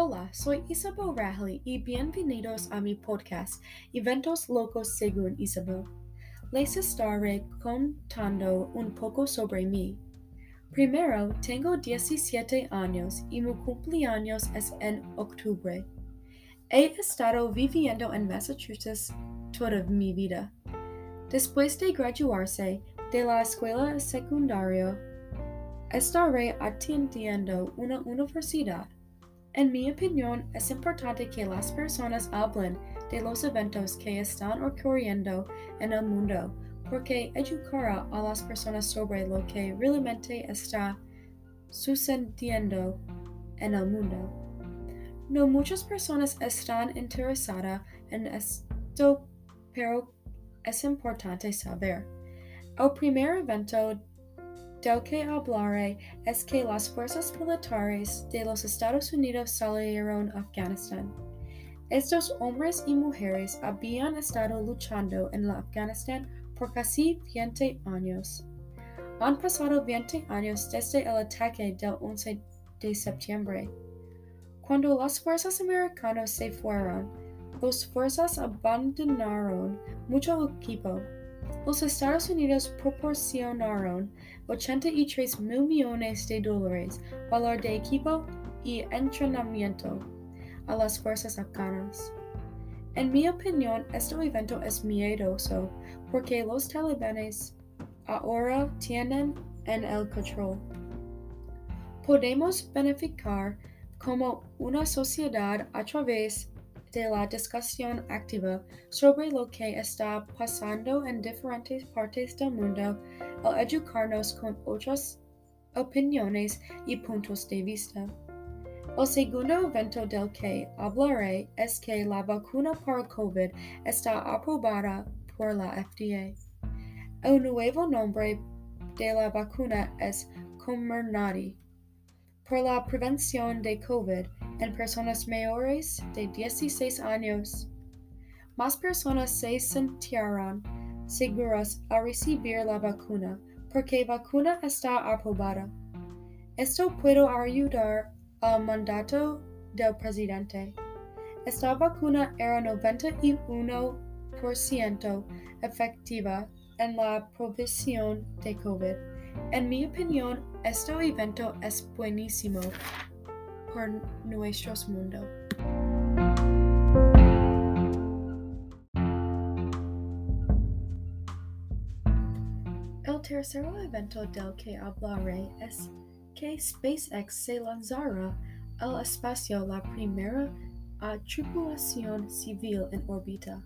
Hola, soy Isabel Rahley y bienvenidos a mi podcast Eventos Locos según Isabel. Les estaré contando un poco sobre mí. Primero, tengo 17 años y mi cumpleaños es en octubre. He estado viviendo en Massachusetts toda mi vida. Después de graduarse de la escuela secundaria, estaré atendiendo una universidad. En mi opinión, es importante que las personas hablen de los eventos que están ocurriendo en el mundo, porque educará a las personas sobre lo que realmente está sucediendo en el mundo. No muchas personas están interesadas en esto, pero es importante saber. El primer evento del que hablaré es que las fuerzas militares de los Estados Unidos salieron a Afganistán. Estos hombres y mujeres habían estado luchando en Afganistán por casi 20 años. Han pasado 20 años desde el ataque del 11 de septiembre. Cuando las fuerzas americanas se fueron, las fuerzas abandonaron mucho equipo los Estados Unidos proporcionaron 83 mil millones de dólares valor de equipo y entrenamiento a las fuerzas afganas. En mi opinión, este evento es miedoso porque los talibanes ahora tienen en el control. Podemos beneficiar como una sociedad a través de la discusión activa sobre lo que está pasando en diferentes partes del mundo al educarnos con otras opiniones y puntos de vista. El segundo evento del que hablaré es que la vacuna para COVID está aprobada por la FDA. El nuevo nombre de la vacuna es Comirnaty. Por la prevención de COVID, en personas mayores de 16 años. Más personas se sentirán seguras al recibir la vacuna porque vacuna está aprobada. Esto puede ayudar al mandato del presidente. Esta vacuna era 91% efectiva en la provisión de COVID. En mi opinión, este evento es buenísimo por nuestros mundos. El tercer evento del que hablaré es que SpaceX se lanzará al espacio la primera a tripulación civil en órbita.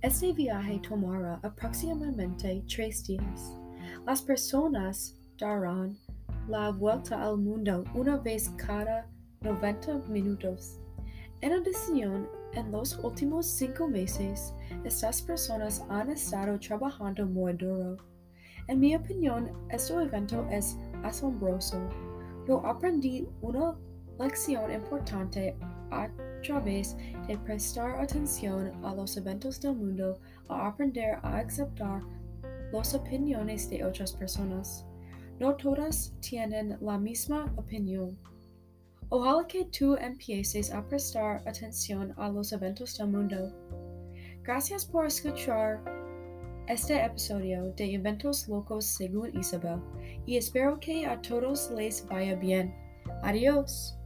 Este viaje tomará aproximadamente tres días. Las personas darán la vuelta al mundo una vez cada 90 minutos. En adición, en los últimos cinco meses, estas personas han estado trabajando muy duro. En mi opinión, este evento es asombroso. Yo aprendí una lección importante a través de prestar atención a los eventos del mundo, a aprender a aceptar las opiniones de otras personas. No todas tienen la misma opinión. Ojalá que tú empieces a prestar atención a los eventos del mundo. Gracias por escuchar este episodio de Eventos Locos según Isabel y espero que a todos les vaya bien. Adiós.